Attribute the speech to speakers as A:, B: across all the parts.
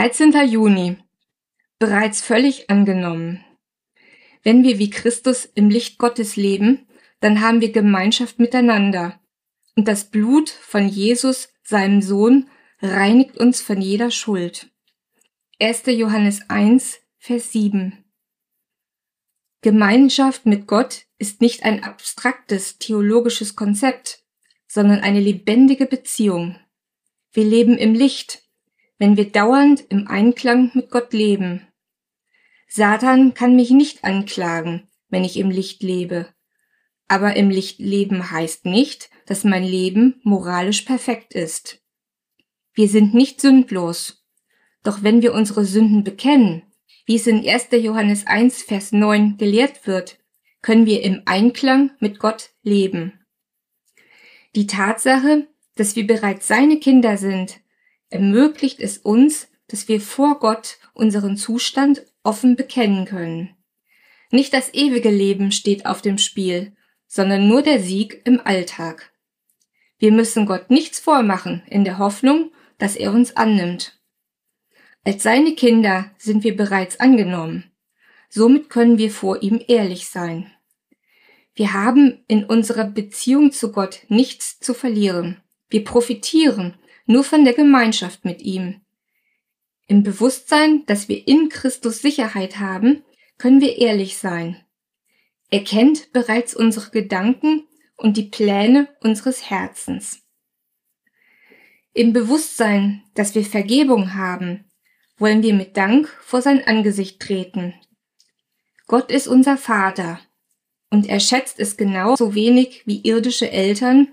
A: 13. Juni. Bereits völlig angenommen. Wenn wir wie Christus im Licht Gottes leben, dann haben wir Gemeinschaft miteinander. Und das Blut von Jesus, seinem Sohn, reinigt uns von jeder Schuld. 1. Johannes 1, Vers 7. Gemeinschaft mit Gott ist nicht ein abstraktes theologisches Konzept, sondern eine lebendige Beziehung. Wir leben im Licht, wenn wir dauernd im Einklang mit Gott leben. Satan kann mich nicht anklagen, wenn ich im Licht lebe. Aber im Licht leben heißt nicht, dass mein Leben moralisch perfekt ist. Wir sind nicht sündlos. Doch wenn wir unsere Sünden bekennen, wie es in 1. Johannes 1, Vers 9 gelehrt wird, können wir im Einklang mit Gott leben. Die Tatsache, dass wir bereits seine Kinder sind, ermöglicht es uns, dass wir vor Gott unseren Zustand offen bekennen können. Nicht das ewige Leben steht auf dem Spiel, sondern nur der Sieg im Alltag. Wir müssen Gott nichts vormachen in der Hoffnung, dass er uns annimmt. Als seine Kinder sind wir bereits angenommen. Somit können wir vor ihm ehrlich sein. Wir haben in unserer Beziehung zu Gott nichts zu verlieren. Wir profitieren nur von der Gemeinschaft mit ihm. Im Bewusstsein, dass wir in Christus Sicherheit haben, können wir ehrlich sein. Er kennt bereits unsere Gedanken und die Pläne unseres Herzens. Im Bewusstsein, dass wir Vergebung haben, wollen wir mit Dank vor sein Angesicht treten. Gott ist unser Vater und er schätzt es genauso wenig wie irdische Eltern,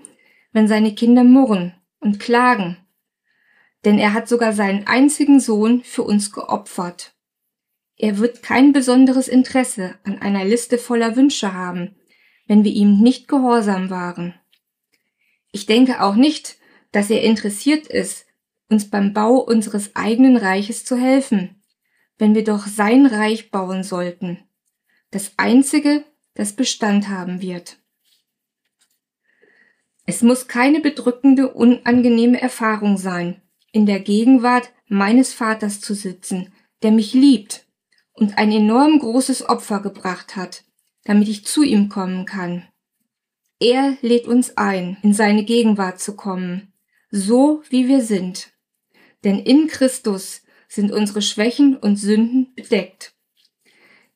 A: wenn seine Kinder murren und klagen denn er hat sogar seinen einzigen Sohn für uns geopfert. Er wird kein besonderes Interesse an einer Liste voller Wünsche haben, wenn wir ihm nicht gehorsam waren. Ich denke auch nicht, dass er interessiert ist, uns beim Bau unseres eigenen Reiches zu helfen, wenn wir doch sein Reich bauen sollten, das einzige, das Bestand haben wird. Es muss keine bedrückende, unangenehme Erfahrung sein, in der Gegenwart meines Vaters zu sitzen, der mich liebt und ein enorm großes Opfer gebracht hat, damit ich zu ihm kommen kann. Er lädt uns ein, in seine Gegenwart zu kommen, so wie wir sind. Denn in Christus sind unsere Schwächen und Sünden bedeckt.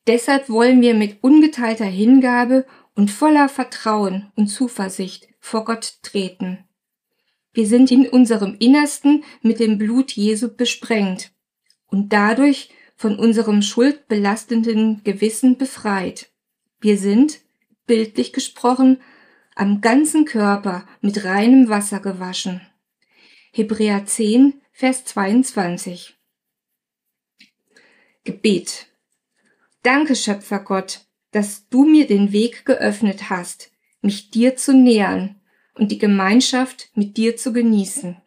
A: Deshalb wollen wir mit ungeteilter Hingabe und voller Vertrauen und Zuversicht vor Gott treten. Wir sind in unserem Innersten mit dem Blut Jesu besprengt und dadurch von unserem schuldbelastenden Gewissen befreit. Wir sind, bildlich gesprochen, am ganzen Körper mit reinem Wasser gewaschen. Hebräer 10, Vers 22. Gebet. Danke, Schöpfer Gott, dass du mir den Weg geöffnet hast, mich dir zu nähern und die Gemeinschaft mit dir zu genießen.